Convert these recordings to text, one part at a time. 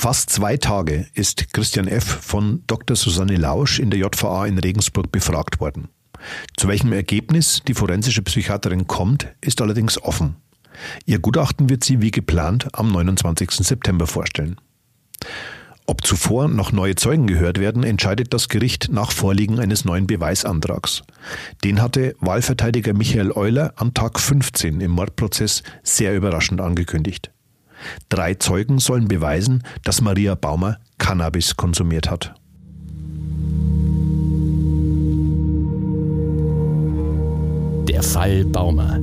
Fast zwei Tage ist Christian F. von Dr. Susanne Lausch in der JVA in Regensburg befragt worden. Zu welchem Ergebnis die forensische Psychiaterin kommt, ist allerdings offen. Ihr Gutachten wird sie wie geplant am 29. September vorstellen. Ob zuvor noch neue Zeugen gehört werden, entscheidet das Gericht nach Vorliegen eines neuen Beweisantrags. Den hatte Wahlverteidiger Michael Euler am Tag 15 im Mordprozess sehr überraschend angekündigt. Drei Zeugen sollen beweisen, dass Maria Baumer Cannabis konsumiert hat. Der Fall Baumer.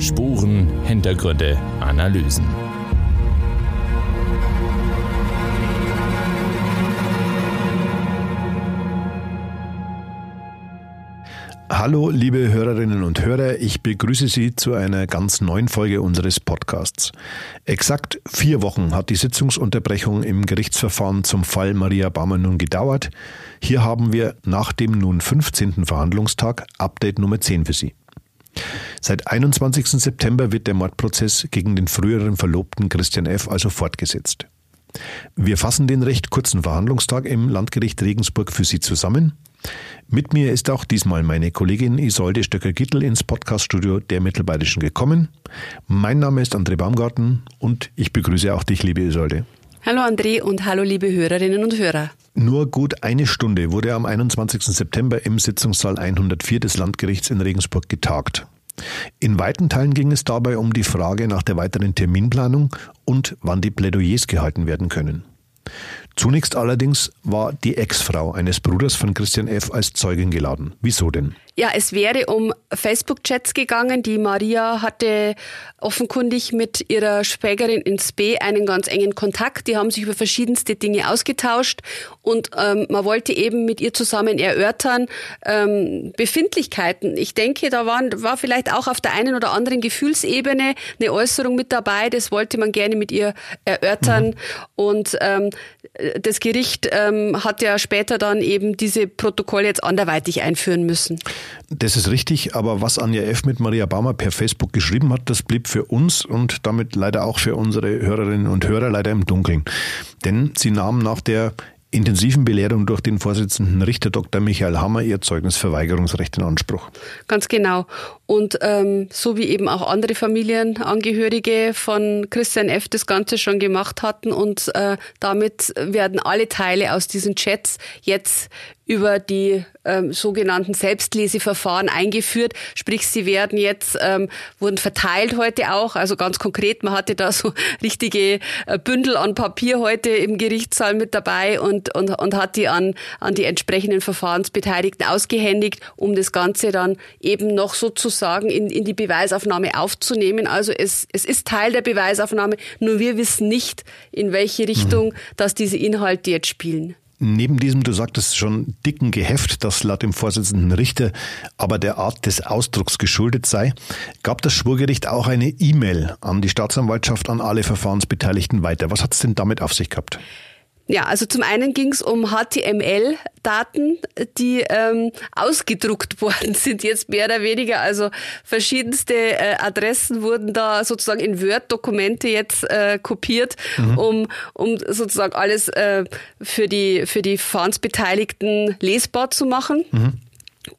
Spuren, Hintergründe, Analysen. Hallo, liebe Hörerinnen und Hörer, ich begrüße Sie zu einer ganz neuen Folge unseres Podcasts. Exakt vier Wochen hat die Sitzungsunterbrechung im Gerichtsverfahren zum Fall Maria Baumer nun gedauert. Hier haben wir nach dem nun 15. Verhandlungstag Update Nummer 10 für Sie. Seit 21. September wird der Mordprozess gegen den früheren Verlobten Christian F. also fortgesetzt. Wir fassen den recht kurzen Verhandlungstag im Landgericht Regensburg für Sie zusammen. Mit mir ist auch diesmal meine Kollegin Isolde Stöcker-Gittel ins Podcaststudio der Mittelbayerischen gekommen. Mein Name ist André Baumgarten und ich begrüße auch dich, liebe Isolde. Hallo André und hallo liebe Hörerinnen und Hörer. Nur gut eine Stunde wurde am 21. September im Sitzungssaal 104 des Landgerichts in Regensburg getagt. In weiten Teilen ging es dabei um die Frage nach der weiteren Terminplanung und wann die Plädoyers gehalten werden können. Zunächst allerdings war die Ex-Frau eines Bruders von Christian F. als Zeugin geladen. Wieso denn? Ja, es wäre um Facebook-Chats gegangen. Die Maria hatte offenkundig mit ihrer Schwägerin ins B einen ganz engen Kontakt. Die haben sich über verschiedenste Dinge ausgetauscht und ähm, man wollte eben mit ihr zusammen erörtern ähm, Befindlichkeiten. Ich denke, da waren, war vielleicht auch auf der einen oder anderen Gefühlsebene eine Äußerung mit dabei. Das wollte man gerne mit ihr erörtern mhm. und ähm, das Gericht ähm, hat ja später dann eben diese Protokolle jetzt anderweitig einführen müssen. Das ist richtig, aber was Anja F. mit Maria Baumer per Facebook geschrieben hat, das blieb für uns und damit leider auch für unsere Hörerinnen und Hörer leider im Dunkeln. Denn sie nahm nach der intensiven Belehrung durch den Vorsitzenden Richter Dr. Michael Hammer ihr Zeugnisverweigerungsrecht in Anspruch. Ganz genau. Und ähm, so wie eben auch andere Familienangehörige von Christian F. das Ganze schon gemacht hatten und äh, damit werden alle Teile aus diesen Chats jetzt über die ähm, sogenannten Selbstleseverfahren eingeführt. Sprich, sie werden jetzt, ähm, wurden verteilt heute auch. Also ganz konkret, man hatte da so richtige äh, Bündel an Papier heute im Gerichtssaal mit dabei und, und, und hat die an, an die entsprechenden Verfahrensbeteiligten ausgehändigt, um das Ganze dann eben noch sozusagen in, in die Beweisaufnahme aufzunehmen. Also es, es ist Teil der Beweisaufnahme, nur wir wissen nicht, in welche Richtung, mhm. dass diese Inhalte jetzt spielen. Neben diesem, du sagtest schon, dicken Geheft, das laut dem Vorsitzenden Richter aber der Art des Ausdrucks geschuldet sei, gab das Schwurgericht auch eine E-Mail an die Staatsanwaltschaft an alle Verfahrensbeteiligten weiter. Was hat es denn damit auf sich gehabt? Ja, also zum einen ging es um HTML-Daten, die ähm, ausgedruckt worden sind, jetzt mehr oder weniger. Also verschiedenste äh, Adressen wurden da sozusagen in Word-Dokumente jetzt äh, kopiert, mhm. um, um sozusagen alles äh, für die, für die Verfahrensbeteiligten lesbar zu machen. Mhm.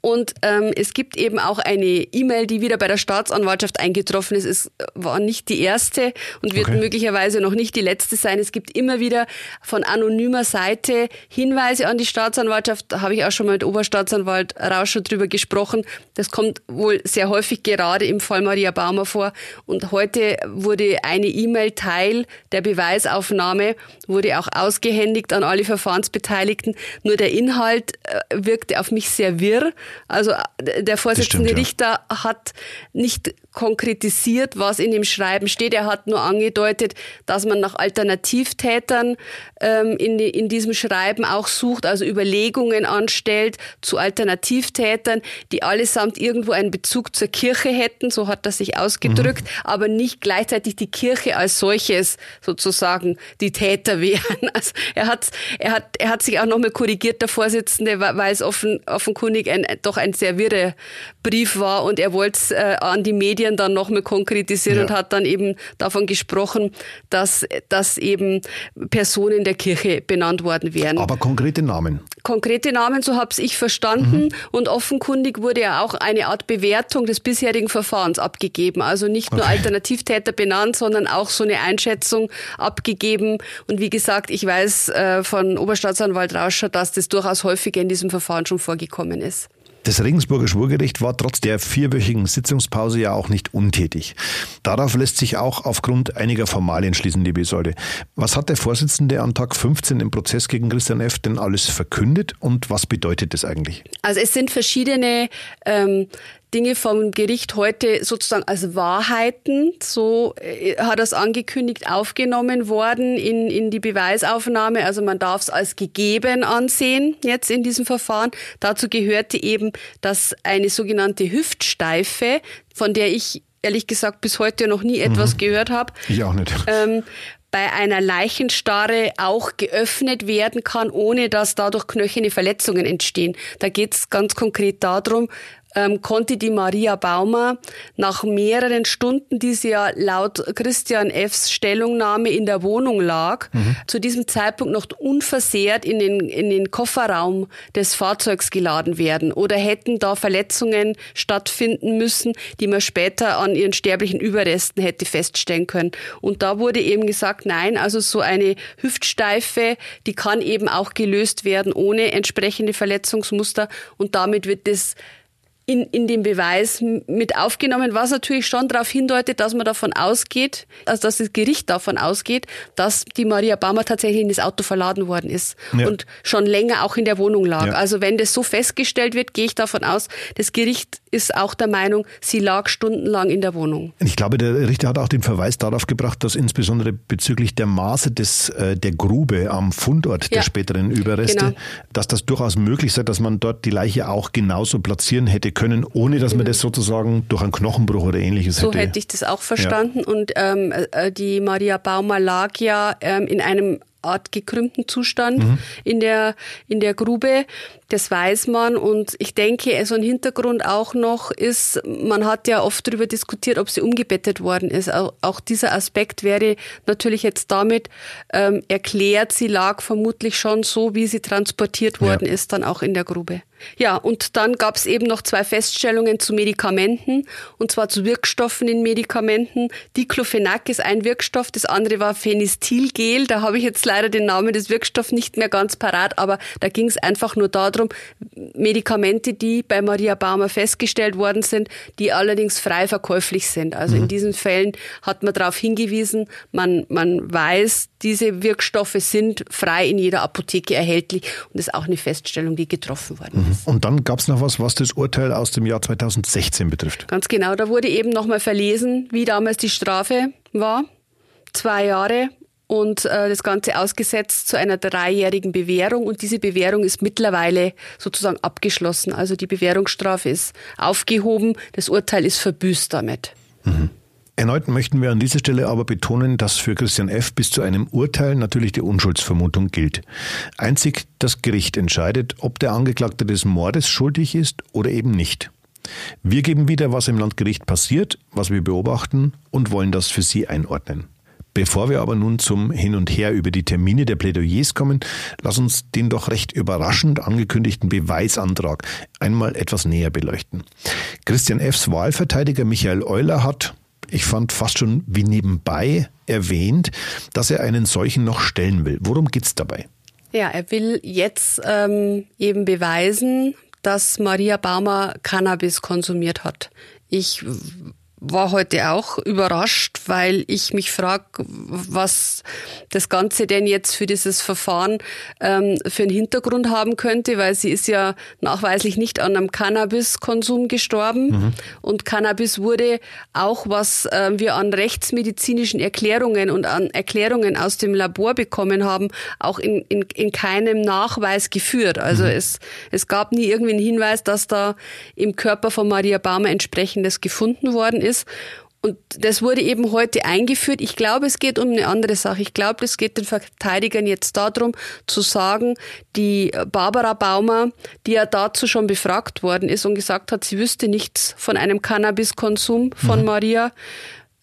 Und ähm, es gibt eben auch eine E-Mail, die wieder bei der Staatsanwaltschaft eingetroffen ist. Es war nicht die erste und wird okay. möglicherweise noch nicht die letzte sein. Es gibt immer wieder von anonymer Seite Hinweise an die Staatsanwaltschaft. Da habe ich auch schon mal mit Oberstaatsanwalt Rauscher drüber gesprochen. Das kommt wohl sehr häufig gerade im Fall Maria Baumer vor. Und heute wurde eine E-Mail Teil der Beweisaufnahme, wurde auch ausgehändigt an alle Verfahrensbeteiligten. Nur der Inhalt äh, wirkte auf mich sehr wirr. Also äh, der Vorsitzende stimmt, Richter ja. hat nicht konkretisiert, was in dem Schreiben steht. Er hat nur angedeutet, dass man nach Alternativtätern ähm, in, die, in diesem Schreiben auch sucht, also Überlegungen anstellt zu Alternativtätern, die allesamt irgendwo einen Bezug zur Kirche hätten, so hat er sich ausgedrückt, mhm. aber nicht gleichzeitig die Kirche als solches sozusagen die Täter wären. Also er hat, er hat, er hat sich auch nochmal korrigiert, der Vorsitzende, weil es offen, offenkundig ein, doch ein sehr wirrer Brief war und er wollte es äh, an die Medien Medien dann nochmal konkretisiert ja. und hat dann eben davon gesprochen, dass, dass eben Personen der Kirche benannt worden wären. Aber konkrete Namen? Konkrete Namen, so habe ich verstanden. Mhm. Und offenkundig wurde ja auch eine Art Bewertung des bisherigen Verfahrens abgegeben. Also nicht nur okay. Alternativtäter benannt, sondern auch so eine Einschätzung abgegeben. Und wie gesagt, ich weiß äh, von Oberstaatsanwalt Rauscher, dass das durchaus häufiger in diesem Verfahren schon vorgekommen ist. Das Regensburger Schwurgericht war trotz der vierwöchigen Sitzungspause ja auch nicht untätig. Darauf lässt sich auch aufgrund einiger Formalien schließen, liebe Isolde. Was hat der Vorsitzende an Tag 15 im Prozess gegen Christian F. denn alles verkündet und was bedeutet das eigentlich? Also es sind verschiedene ähm, Dinge vom Gericht heute sozusagen als Wahrheiten, so äh, hat er es angekündigt, aufgenommen worden in, in die Beweisaufnahme. Also man darf es als gegeben ansehen jetzt in diesem Verfahren. Dazu gehörte eben, dass eine sogenannte Hüftsteife, von der ich ehrlich gesagt bis heute noch nie etwas mhm. gehört habe. Ich auch nicht. Ähm, bei einer Leichenstarre auch geöffnet werden kann, ohne dass dadurch knöcherne Verletzungen entstehen. Da geht es ganz konkret darum, ähm, konnte die Maria Baumer nach mehreren Stunden, die sie ja laut Christian Fs Stellungnahme in der Wohnung lag, mhm. zu diesem Zeitpunkt noch unversehrt in den, in den Kofferraum des Fahrzeugs geladen werden oder hätten da Verletzungen stattfinden müssen, die man später an ihren sterblichen Überresten hätte feststellen können. Und da wurde eben gesagt, nein, also so eine Hüftsteife, die kann eben auch gelöst werden ohne entsprechende Verletzungsmuster und damit wird das in, in den Beweis mit aufgenommen, was natürlich schon darauf hindeutet, dass man davon ausgeht, also dass das Gericht davon ausgeht, dass die Maria Baumer tatsächlich in das Auto verladen worden ist ja. und schon länger auch in der Wohnung lag. Ja. Also wenn das so festgestellt wird, gehe ich davon aus, das Gericht ist auch der Meinung, sie lag stundenlang in der Wohnung. Ich glaube, der Richter hat auch den Verweis darauf gebracht, dass insbesondere bezüglich der Maße des, äh, der Grube am Fundort ja. der späteren Überreste, genau. dass das durchaus möglich sei, dass man dort die Leiche auch genauso platzieren hätte können, ohne dass man das sozusagen durch einen Knochenbruch oder ähnliches so hätte. So hätte ich das auch verstanden. Ja. Und ähm, äh, die Maria Baumer lag ja ähm, in einem Art gekrümmten Zustand mhm. in der in der Grube. Das weiß man und ich denke, so ein Hintergrund auch noch ist, man hat ja oft darüber diskutiert, ob sie umgebettet worden ist. Auch, auch dieser Aspekt wäre natürlich jetzt damit ähm, erklärt, sie lag vermutlich schon so, wie sie transportiert worden ja. ist, dann auch in der Grube. Ja, und dann gab es eben noch zwei Feststellungen zu Medikamenten, und zwar zu Wirkstoffen in Medikamenten. Diclofenac ist ein Wirkstoff, das andere war Phenistilgel. Da habe ich jetzt leider den Namen des Wirkstoffs nicht mehr ganz parat, aber da ging es einfach nur darum, Medikamente, die bei Maria Baumer festgestellt worden sind, die allerdings frei verkäuflich sind. Also mhm. in diesen Fällen hat man darauf hingewiesen, man, man weiß, diese Wirkstoffe sind frei in jeder Apotheke erhältlich und das ist auch eine Feststellung, die getroffen worden ist. Mhm. Und dann gab es noch was, was das Urteil aus dem Jahr 2016 betrifft. Ganz genau, da wurde eben nochmal verlesen, wie damals die Strafe war. Zwei Jahre und äh, das Ganze ausgesetzt zu einer dreijährigen Bewährung. Und diese Bewährung ist mittlerweile sozusagen abgeschlossen. Also die Bewährungsstrafe ist aufgehoben, das Urteil ist verbüßt damit. Mhm. Erneut möchten wir an dieser Stelle aber betonen, dass für Christian F. bis zu einem Urteil natürlich die Unschuldsvermutung gilt. Einzig das Gericht entscheidet, ob der Angeklagte des Mordes schuldig ist oder eben nicht. Wir geben wieder, was im Landgericht passiert, was wir beobachten und wollen das für Sie einordnen. Bevor wir aber nun zum Hin und Her über die Termine der Plädoyers kommen, lass uns den doch recht überraschend angekündigten Beweisantrag einmal etwas näher beleuchten. Christian F.'s Wahlverteidiger Michael Euler hat, ich fand fast schon wie nebenbei erwähnt, dass er einen solchen noch stellen will. Worum geht's dabei? Ja, er will jetzt ähm, eben beweisen, dass Maria Baumer Cannabis konsumiert hat. Ich war heute auch überrascht, weil ich mich frage, was das Ganze denn jetzt für dieses Verfahren ähm, für einen Hintergrund haben könnte, weil sie ist ja nachweislich nicht an einem Cannabiskonsum gestorben. Mhm. Und Cannabis wurde auch, was äh, wir an rechtsmedizinischen Erklärungen und an Erklärungen aus dem Labor bekommen haben, auch in, in, in keinem Nachweis geführt. Also mhm. es, es gab nie irgendwie einen Hinweis, dass da im Körper von Maria Baumer entsprechendes gefunden worden ist ist. Und das wurde eben heute eingeführt. Ich glaube, es geht um eine andere Sache. Ich glaube, es geht den Verteidigern jetzt darum, zu sagen, die Barbara Baumer, die ja dazu schon befragt worden ist und gesagt hat, sie wüsste nichts von einem Cannabiskonsum von mhm. Maria,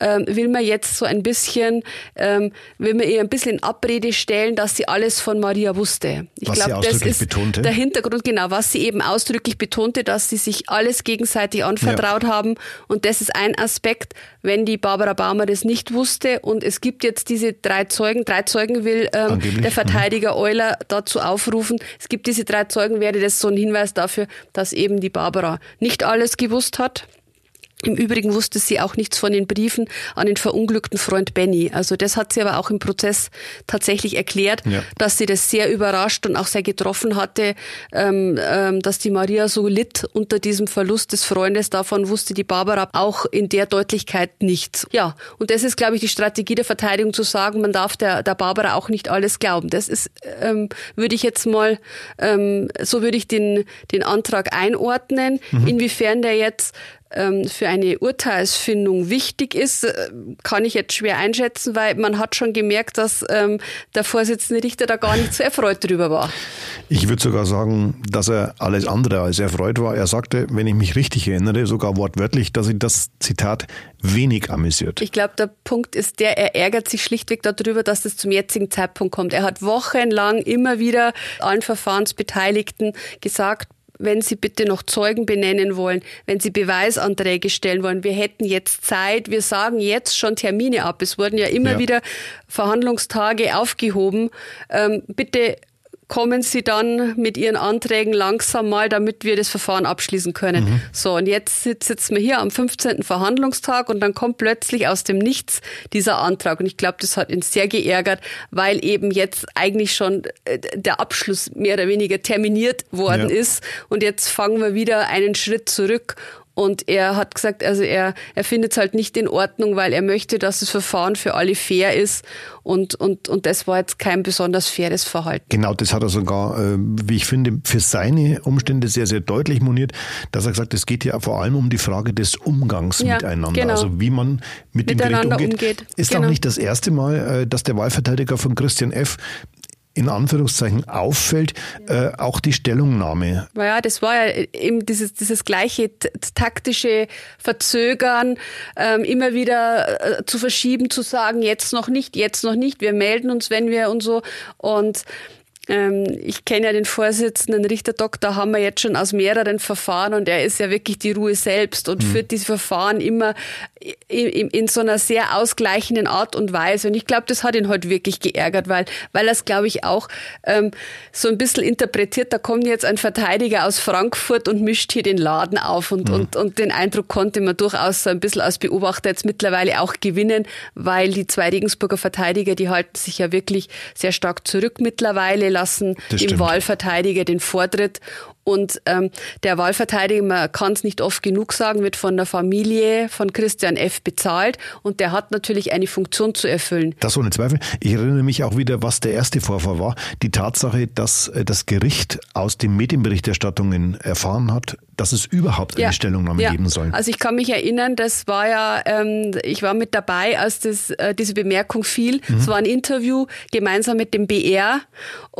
ähm, will man jetzt so ein bisschen, ähm, will man ihr ein bisschen in Abrede stellen, dass sie alles von Maria wusste. Ich glaube, das ist betonte. der Hintergrund, genau, was sie eben ausdrücklich betonte, dass sie sich alles gegenseitig anvertraut ja. haben. Und das ist ein Aspekt, wenn die Barbara Baumer das nicht wusste. Und es gibt jetzt diese drei Zeugen, drei Zeugen will ähm, der mhm. Verteidiger Euler dazu aufrufen. Es gibt diese drei Zeugen, wäre das so ein Hinweis dafür, dass eben die Barbara nicht alles gewusst hat. Im Übrigen wusste sie auch nichts von den Briefen an den verunglückten Freund Benny. Also das hat sie aber auch im Prozess tatsächlich erklärt, ja. dass sie das sehr überrascht und auch sehr getroffen hatte, ähm, ähm, dass die Maria so litt unter diesem Verlust des Freundes. Davon wusste die Barbara auch in der Deutlichkeit nichts. Ja, und das ist, glaube ich, die Strategie der Verteidigung zu sagen, man darf der, der Barbara auch nicht alles glauben. Das ist, ähm, würde ich jetzt mal, ähm, so würde ich den, den Antrag einordnen, mhm. inwiefern der jetzt für eine Urteilsfindung wichtig ist, äh, kann ich jetzt schwer einschätzen, weil man hat schon gemerkt, dass ähm, der Vorsitzende Richter da gar nicht so erfreut drüber war. Ich würde sogar sagen, dass er alles andere als erfreut war. Er sagte, wenn ich mich richtig erinnere, sogar wortwörtlich, dass ihn das Zitat wenig amüsiert. Ich glaube, der Punkt ist der, er ärgert sich schlichtweg darüber, dass das zum jetzigen Zeitpunkt kommt. Er hat wochenlang immer wieder allen Verfahrensbeteiligten gesagt, wenn Sie bitte noch Zeugen benennen wollen, wenn Sie Beweisanträge stellen wollen, wir hätten jetzt Zeit, wir sagen jetzt schon Termine ab. Es wurden ja immer ja. wieder Verhandlungstage aufgehoben. Ähm, bitte kommen Sie dann mit Ihren Anträgen langsam mal, damit wir das Verfahren abschließen können. Mhm. So, und jetzt sitzen wir hier am 15. Verhandlungstag und dann kommt plötzlich aus dem Nichts dieser Antrag. Und ich glaube, das hat ihn sehr geärgert, weil eben jetzt eigentlich schon äh, der Abschluss mehr oder weniger terminiert worden ja. ist. Und jetzt fangen wir wieder einen Schritt zurück und er hat gesagt, also er, er findet es halt nicht in Ordnung, weil er möchte, dass das Verfahren für alle fair ist. Und, und, und das war jetzt kein besonders faires Verhalten. Genau, das hat er sogar, äh, wie ich finde, für seine Umstände sehr, sehr deutlich moniert, dass er gesagt, es geht ja vor allem um die Frage des Umgangs ja, miteinander. Genau. Also wie man mit Miteinander dem Gericht umgeht. umgeht. Ist genau. auch nicht das erste Mal, äh, dass der Wahlverteidiger von Christian F in Anführungszeichen auffällt, äh, auch die Stellungnahme. Ja, das war ja eben dieses, dieses gleiche taktische Verzögern, ähm, immer wieder äh, zu verschieben, zu sagen, jetzt noch nicht, jetzt noch nicht, wir melden uns, wenn wir und so. Und ich kenne ja den Vorsitzenden Richter Doktor Hammer jetzt schon aus mehreren Verfahren und er ist ja wirklich die Ruhe selbst und mhm. führt diese Verfahren immer in, in, so einer sehr ausgleichenden Art und Weise. Und ich glaube, das hat ihn heute wirklich geärgert, weil, weil er es, glaube ich, auch ähm, so ein bisschen interpretiert, da kommt jetzt ein Verteidiger aus Frankfurt und mischt hier den Laden auf. Und, mhm. und, und den Eindruck konnte man durchaus so ein bisschen als Beobachter jetzt mittlerweile auch gewinnen, weil die zwei Regensburger Verteidiger, die halten sich ja wirklich sehr stark zurück mittlerweile lassen dem Wahlverteidiger den Vortritt. Und ähm, der Wahlverteidiger, man kann es nicht oft genug sagen, wird von der Familie von Christian F. bezahlt und der hat natürlich eine Funktion zu erfüllen. Das ohne Zweifel. Ich erinnere mich auch wieder, was der erste Vorfall war. Die Tatsache, dass äh, das Gericht aus den Medienberichterstattungen erfahren hat, dass es überhaupt eine ja. Stellungnahme ja. geben soll. Also ich kann mich erinnern, das war ja, ähm, ich war mit dabei, als das, äh, diese Bemerkung fiel. Mhm. Es war ein Interview gemeinsam mit dem BR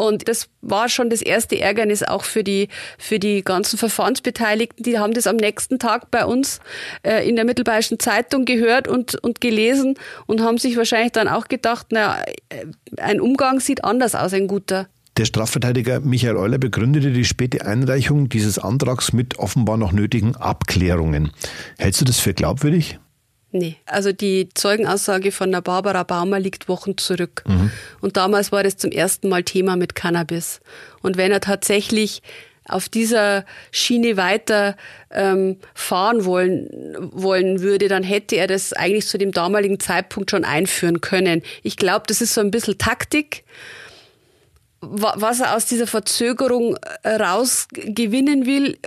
und das war schon das erste Ärgernis auch für die, für die ganzen Verfahrensbeteiligten. Die haben das am nächsten Tag bei uns äh, in der Mittelbayerischen Zeitung gehört und, und gelesen und haben sich wahrscheinlich dann auch gedacht, na, äh, ein Umgang sieht anders aus, ein guter. Der Strafverteidiger Michael Euler begründete die späte Einreichung dieses Antrags mit offenbar noch nötigen Abklärungen. Hältst du das für glaubwürdig? Nee, also die Zeugenaussage von der Barbara Baumer liegt Wochen zurück. Mhm. Und damals war das zum ersten Mal Thema mit Cannabis. Und wenn er tatsächlich auf dieser Schiene weiter ähm, fahren wollen, wollen würde, dann hätte er das eigentlich zu dem damaligen Zeitpunkt schon einführen können. Ich glaube, das ist so ein bisschen Taktik was er aus dieser Verzögerung äh, rausgewinnen will,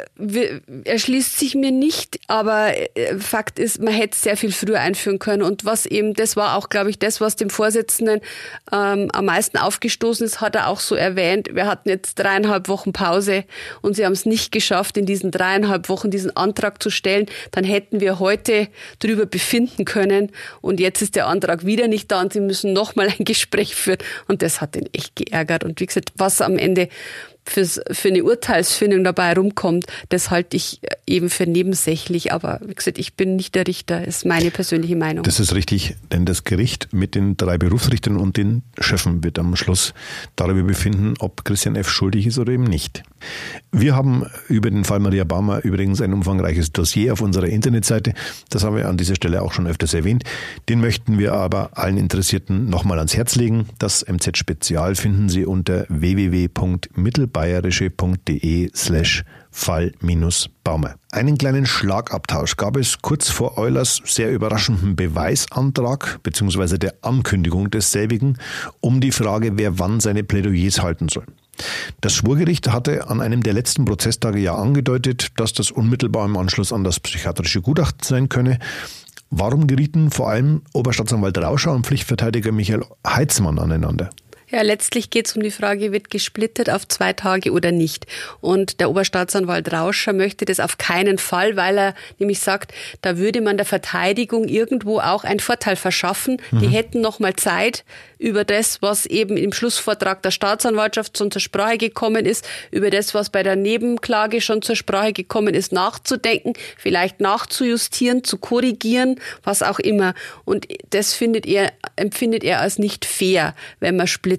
erschließt sich mir nicht. Aber äh, Fakt ist, man hätte sehr viel früher einführen können. Und was eben, das war auch, glaube ich, das, was dem Vorsitzenden ähm, am meisten aufgestoßen ist, hat er auch so erwähnt. Wir hatten jetzt dreieinhalb Wochen Pause und sie haben es nicht geschafft, in diesen dreieinhalb Wochen diesen Antrag zu stellen. Dann hätten wir heute darüber befinden können. Und jetzt ist der Antrag wieder nicht da und sie müssen nochmal ein Gespräch führen. Und das hat ihn echt geärgert. Und wie gesagt, was am Ende fürs, für eine Urteilsfindung dabei rumkommt, das halte ich eben für nebensächlich. Aber wie gesagt, ich bin nicht der Richter, ist meine persönliche Meinung. Das ist richtig, denn das Gericht mit den drei Berufsrichtern und den Schöffen wird am Schluss darüber befinden, ob Christian F. schuldig ist oder eben nicht. Wir haben über den Fall Maria Baumer übrigens ein umfangreiches Dossier auf unserer Internetseite. Das haben wir an dieser Stelle auch schon öfters erwähnt. Den möchten wir aber allen Interessierten nochmal ans Herz legen. Das MZ Spezial finden Sie unter www.mittelbar bayerische.de slash Fall-Baumer. Einen kleinen Schlagabtausch gab es kurz vor Eulers sehr überraschenden Beweisantrag bzw. der Ankündigung desselbigen um die Frage, wer wann seine Plädoyers halten soll. Das Schwurgericht hatte an einem der letzten Prozesstage ja angedeutet, dass das unmittelbar im Anschluss an das psychiatrische Gutachten sein könne. Warum gerieten vor allem Oberstaatsanwalt Rauscher und Pflichtverteidiger Michael Heitzmann aneinander? Ja, letztlich geht es um die Frage, wird gesplittet auf zwei Tage oder nicht. Und der Oberstaatsanwalt Rauscher möchte das auf keinen Fall, weil er nämlich sagt, da würde man der Verteidigung irgendwo auch einen Vorteil verschaffen. Mhm. Die hätten noch mal Zeit, über das, was eben im Schlussvortrag der Staatsanwaltschaft schon zur Sprache gekommen ist, über das, was bei der Nebenklage schon zur Sprache gekommen ist, nachzudenken, vielleicht nachzujustieren, zu korrigieren, was auch immer. Und das findet er, empfindet er als nicht fair, wenn man splittet.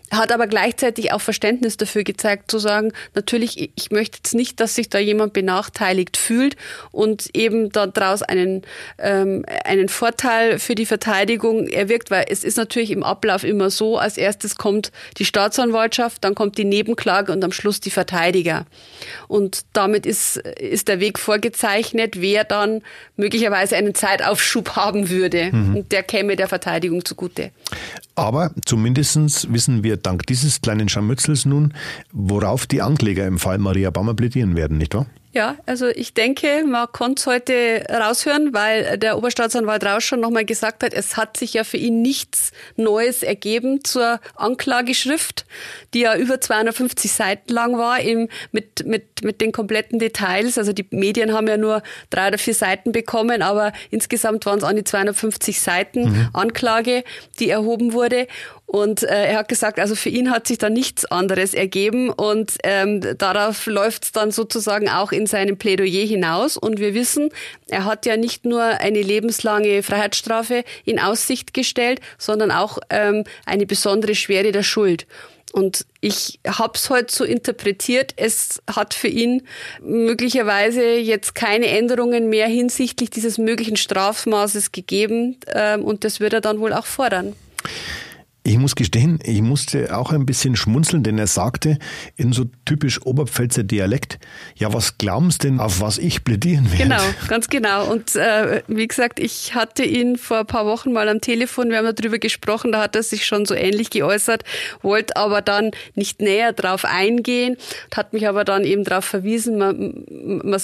grundsätzlich geht das natürlich. Es gibt kein Anrecht darauf, dass das an einem Tag sein muss. Das gibt es nicht. Und der Vorsitzende hat ja auch versucht, da vermittelnd einzugreifen und eben gesagt, na, wir müssen irgendwo dann auch vielleicht an dem 29. Mal einen Punkt finden, wo wir sagen müssen, jetzt müssen wir aber beenden für heute, dann müssen wir uns den 2. Oktober als zweiten Tag offen halten. Hat aber gleichzeitig auch Verständnis dafür gezeigt, zu sagen, natürlich, ich möchte jetzt nicht, dass sich da jemand benachteiligt fühlt und eben daraus einen, ähm, einen Vorteil für die Verteidigung erwirkt, weil es ist natürlich im Ablauf immer so, als erstes kommt die Staatsanwaltschaft, dann kommt die Nebenklage und am Schluss die Verteidiger. Und damit ist, ist der Weg vorgezeichnet, wer dann möglicherweise einen Zeitaufschub haben würde. Mhm. Und der käme der Verteidigung zugute. Aber zumindest wissen wir dank dieses kleinen Scharmützels nun, worauf die Ankläger im Fall Maria Bammer plädieren werden, nicht wahr? Ja, also ich denke, man konnte es heute raushören, weil der Oberstaatsanwalt Rausch schon nochmal gesagt hat, es hat sich ja für ihn nichts Neues ergeben zur Anklageschrift, die ja über 250 Seiten lang war, eben mit, mit, mit den kompletten Details. Also die Medien haben ja nur drei oder vier Seiten bekommen, aber insgesamt waren es an die 250 Seiten mhm. Anklage, die erhoben wurde. Und äh, er hat gesagt, also für ihn hat sich da nichts anderes ergeben und ähm, darauf läuft es dann sozusagen auch in seinem Plädoyer hinaus. Und wir wissen, er hat ja nicht nur eine lebenslange Freiheitsstrafe in Aussicht gestellt, sondern auch ähm, eine besondere Schwere der Schuld. Und ich habe es heute so interpretiert, es hat für ihn möglicherweise jetzt keine Änderungen mehr hinsichtlich dieses möglichen Strafmaßes gegeben ähm, und das wird er dann wohl auch fordern. Ich muss gestehen, ich musste auch ein bisschen schmunzeln, denn er sagte in so typisch Oberpfälzer Dialekt, ja, was glaubst denn, auf was ich plädieren werde? Genau, ganz genau. Und äh, wie gesagt, ich hatte ihn vor ein paar Wochen mal am Telefon, wir haben darüber gesprochen, da hat er sich schon so ähnlich geäußert, wollte aber dann nicht näher drauf eingehen, hat mich aber dann eben darauf verwiesen, man,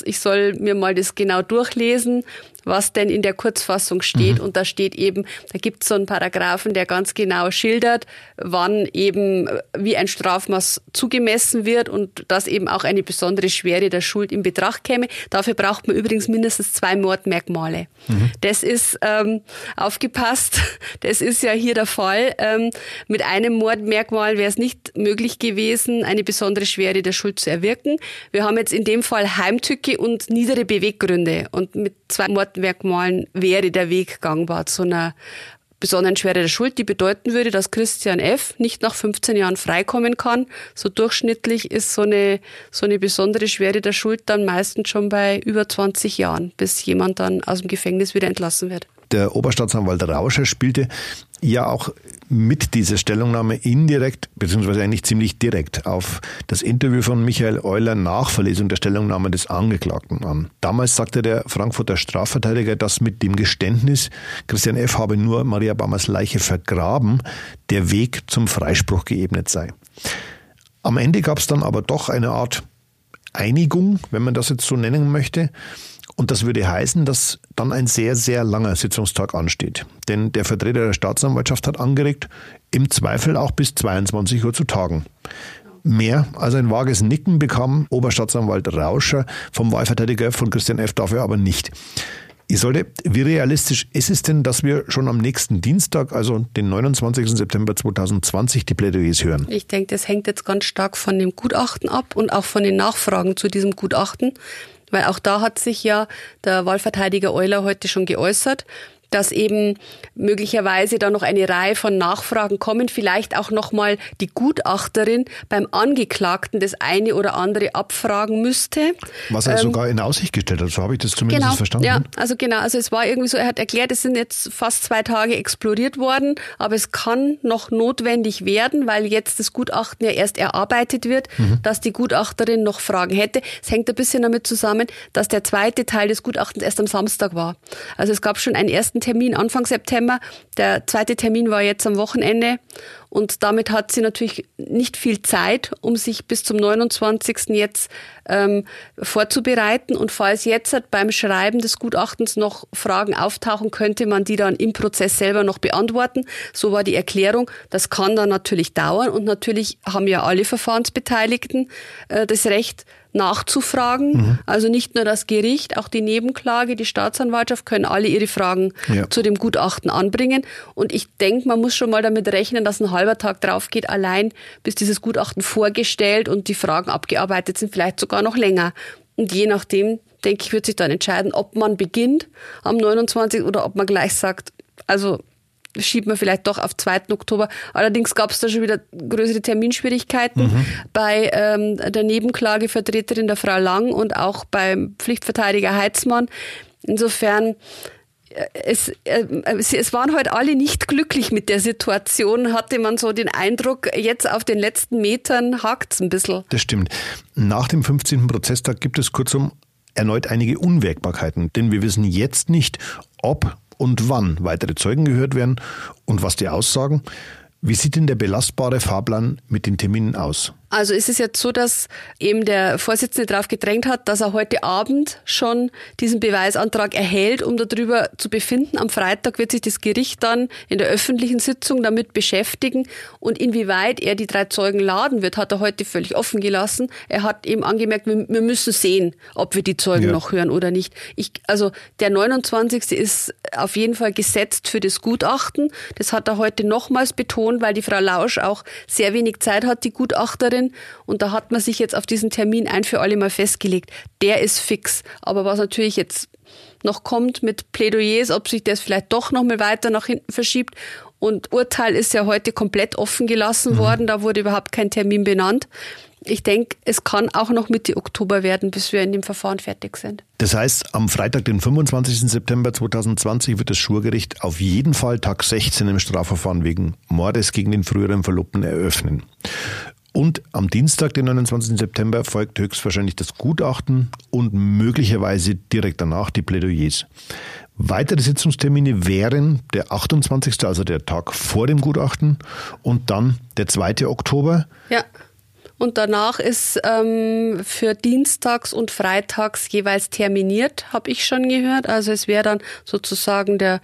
ich soll mir mal das genau durchlesen was denn in der Kurzfassung steht. Mhm. Und da steht eben, da gibt es so einen Paragraphen, der ganz genau schildert, wann eben äh, wie ein Strafmaß zugemessen wird und dass eben auch eine besondere Schwere der Schuld in Betracht käme. Dafür braucht man übrigens mindestens zwei Mordmerkmale. Mhm. Das ist ähm, aufgepasst, das ist ja hier der Fall. Ähm, mit einem Mordmerkmal wäre es nicht möglich gewesen, eine besondere Schwere der Schuld zu erwirken. Wir haben jetzt in dem Fall Heimtücke und niedere Beweggründe. Und mit zwei Mord Hauptmerkmalen wäre der Weg gangbar zu einer besonderen Schwere der Schuld, die bedeuten würde, dass Christian F. nicht nach 15 Jahren freikommen kann. So durchschnittlich ist so eine, so eine besondere Schwere der Schuld dann meistens schon bei über 20 Jahren, bis jemand dann aus dem Gefängnis wieder entlassen wird. Der Oberstaatsanwalt Rauscher spielte ja auch mit dieser Stellungnahme indirekt, beziehungsweise eigentlich ziemlich direkt auf das Interview von Michael Euler nach Verlesung der Stellungnahme des Angeklagten an. Damals sagte der Frankfurter Strafverteidiger, dass mit dem Geständnis, Christian F. habe nur Maria Bammers Leiche vergraben, der Weg zum Freispruch geebnet sei. Am Ende gab es dann aber doch eine Art Einigung, wenn man das jetzt so nennen möchte. Und das würde heißen, dass dann ein sehr, sehr langer Sitzungstag ansteht. Denn der Vertreter der Staatsanwaltschaft hat angeregt, im Zweifel auch bis 22 Uhr zu tagen. Mehr als ein vages Nicken bekam Oberstaatsanwalt Rauscher vom Wahlverteidiger von Christian F. dafür aber nicht. Isolde, wie realistisch ist es denn, dass wir schon am nächsten Dienstag, also den 29. September 2020, die Plädoyers hören? Ich denke, das hängt jetzt ganz stark von dem Gutachten ab und auch von den Nachfragen zu diesem Gutachten. Weil auch da hat sich ja der Wahlverteidiger Euler heute schon geäußert dass eben möglicherweise da noch eine Reihe von Nachfragen kommen, vielleicht auch nochmal die Gutachterin beim Angeklagten das eine oder andere abfragen müsste. Was er ähm, sogar in Aussicht gestellt hat, so habe ich das zumindest genau, verstanden. Ja, also genau, also es war irgendwie so, er hat erklärt, es sind jetzt fast zwei Tage exploriert worden, aber es kann noch notwendig werden, weil jetzt das Gutachten ja erst erarbeitet wird, mhm. dass die Gutachterin noch Fragen hätte. Es hängt ein bisschen damit zusammen, dass der zweite Teil des Gutachtens erst am Samstag war. Also es gab schon einen ersten ersten Termin Anfang September. Der zweite Termin war jetzt am Wochenende. Und damit hat sie natürlich nicht viel Zeit, um sich bis zum 29. jetzt ähm, vorzubereiten. Und falls jetzt beim Schreiben des Gutachtens noch Fragen auftauchen, könnte man die dann im Prozess selber noch beantworten. So war die Erklärung. Das kann dann natürlich dauern. Und natürlich haben ja alle Verfahrensbeteiligten äh, das Recht, nachzufragen. Mhm. Also nicht nur das Gericht, auch die Nebenklage, die Staatsanwaltschaft können alle ihre Fragen ja. zu dem Gutachten anbringen. Und ich denke, man muss schon mal damit rechnen, dass ein halber Tag drauf geht, allein bis dieses Gutachten vorgestellt und die Fragen abgearbeitet sind, vielleicht sogar noch länger. Und je nachdem, denke ich, wird sich dann entscheiden, ob man beginnt am 29. oder ob man gleich sagt, also schiebt man vielleicht doch auf 2. Oktober. Allerdings gab es da schon wieder größere Terminschwierigkeiten mhm. bei ähm, der Nebenklagevertreterin der Frau Lang und auch beim Pflichtverteidiger Heizmann. Insofern es, äh, es waren heute alle nicht glücklich mit der Situation, hatte man so den Eindruck, jetzt auf den letzten Metern hakt es ein bisschen. Das stimmt. Nach dem 15. Prozesstag gibt es kurzum erneut einige Unwägbarkeiten, denn wir wissen jetzt nicht, ob und wann weitere Zeugen gehört werden und was die aussagen. Wie sieht denn der belastbare Fahrplan mit den Terminen aus? Also ist es jetzt so, dass eben der Vorsitzende darauf gedrängt hat, dass er heute Abend schon diesen Beweisantrag erhält, um darüber zu befinden. Am Freitag wird sich das Gericht dann in der öffentlichen Sitzung damit beschäftigen und inwieweit er die drei Zeugen laden wird, hat er heute völlig offen gelassen. Er hat eben angemerkt, wir, wir müssen sehen, ob wir die Zeugen ja. noch hören oder nicht. Ich, also der 29. ist auf jeden Fall gesetzt für das Gutachten. Das hat er heute nochmals betont, weil die Frau Lausch auch sehr wenig Zeit hat, die Gutachterin drin und da hat man sich jetzt auf diesen Termin ein für alle Mal festgelegt. Der ist fix. Aber was natürlich jetzt noch kommt mit Plädoyers, ob sich das vielleicht doch noch mal weiter nach hinten verschiebt. Und Urteil ist ja heute komplett offen gelassen mhm. worden. Da wurde überhaupt kein Termin benannt. Ich denke, es kann auch noch Mitte Oktober werden, bis wir in dem Verfahren fertig sind. Das heißt, am Freitag, den 25. September 2020, wird das Schurgericht auf jeden Fall Tag 16 im Strafverfahren wegen Mordes gegen den früheren Verlobten eröffnen. Und am Dienstag, den 29. September, folgt höchstwahrscheinlich das Gutachten und möglicherweise direkt danach die Plädoyers. Weitere Sitzungstermine wären der 28., also der Tag vor dem Gutachten, und dann der 2. Oktober. Ja. Und danach ist ähm, für Dienstags und Freitags jeweils terminiert, habe ich schon gehört. Also es wäre dann sozusagen der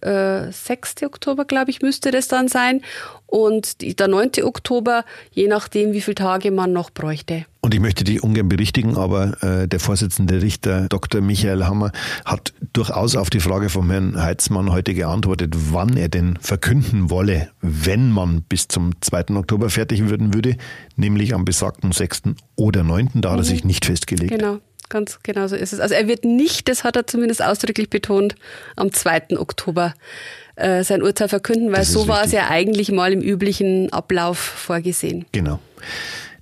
äh, 6. Oktober, glaube ich, müsste das dann sein. Und die, der 9. Oktober, je nachdem, wie viele Tage man noch bräuchte. Und ich möchte dich ungern berichtigen, aber äh, der Vorsitzende Richter Dr. Michael Hammer hat durchaus auf die Frage vom Herrn Heitzmann heute geantwortet, wann er denn verkünden wolle, wenn man bis zum 2. Oktober fertig würden würde, nämlich am besagten 6. oder 9. Da hat er mhm. sich nicht festgelegt. Genau. ganz genau so ist es. Also er wird nicht, das hat er zumindest ausdrücklich betont, am 2. Oktober äh, sein Urteil verkünden, weil so war es ja eigentlich mal im üblichen Ablauf vorgesehen. Genau.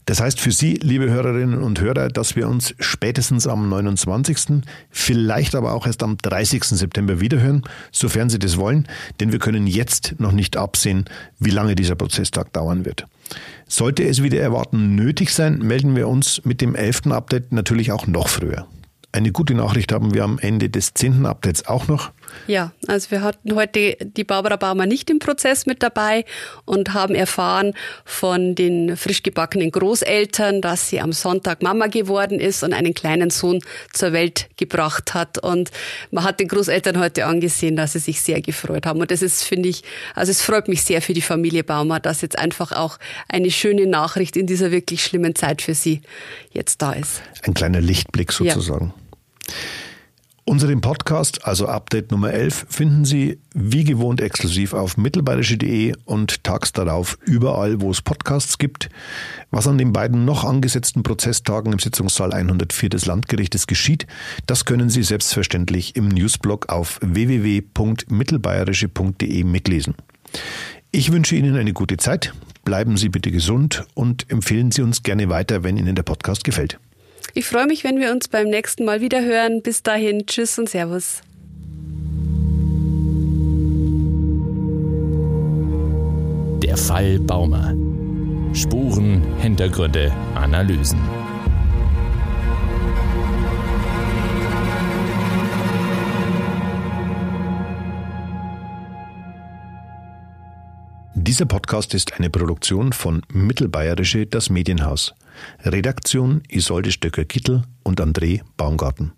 Das heißt für Sie, liebe Hörerinnen und Hörer, dass wir uns spätestens am 29., vielleicht aber auch erst am 30. September wiederhören, sofern Sie das wollen, denn wir können jetzt noch nicht absehen, wie lange dieser Prozesstag dauern wird. Sollte es wieder erwarten nötig sein, melden wir uns mit dem 11. Update natürlich auch noch früher. Eine gute Nachricht haben wir am Ende des 10. Updates auch noch. Ja, also wir hatten heute die Barbara Baumer nicht im Prozess mit dabei und haben erfahren von den frisch gebackenen Großeltern, dass sie am Sonntag Mama geworden ist und einen kleinen Sohn zur Welt gebracht hat. Und man hat den Großeltern heute angesehen, dass sie sich sehr gefreut haben. Und das ist, finde ich, also es freut mich sehr für die Familie Baumer, dass jetzt einfach auch eine schöne Nachricht in dieser wirklich schlimmen Zeit für sie jetzt da ist. Ein kleiner Lichtblick sozusagen. Ja. Unseren Podcast, also Update Nummer 11, finden Sie wie gewohnt exklusiv auf mittelbayerische.de und tags darauf überall, wo es Podcasts gibt. Was an den beiden noch angesetzten Prozesstagen im Sitzungssaal 104 des Landgerichtes geschieht, das können Sie selbstverständlich im Newsblog auf www.mittelbayerische.de mitlesen. Ich wünsche Ihnen eine gute Zeit, bleiben Sie bitte gesund und empfehlen Sie uns gerne weiter, wenn Ihnen der Podcast gefällt. Ich freue mich, wenn wir uns beim nächsten Mal wieder hören. Bis dahin, tschüss und Servus. Der Fall Baumer. Spuren, Hintergründe, Analysen. Dieser Podcast ist eine Produktion von Mittelbayerische Das Medienhaus. Redaktion Isolde Stöcker-Kittel und André Baumgarten.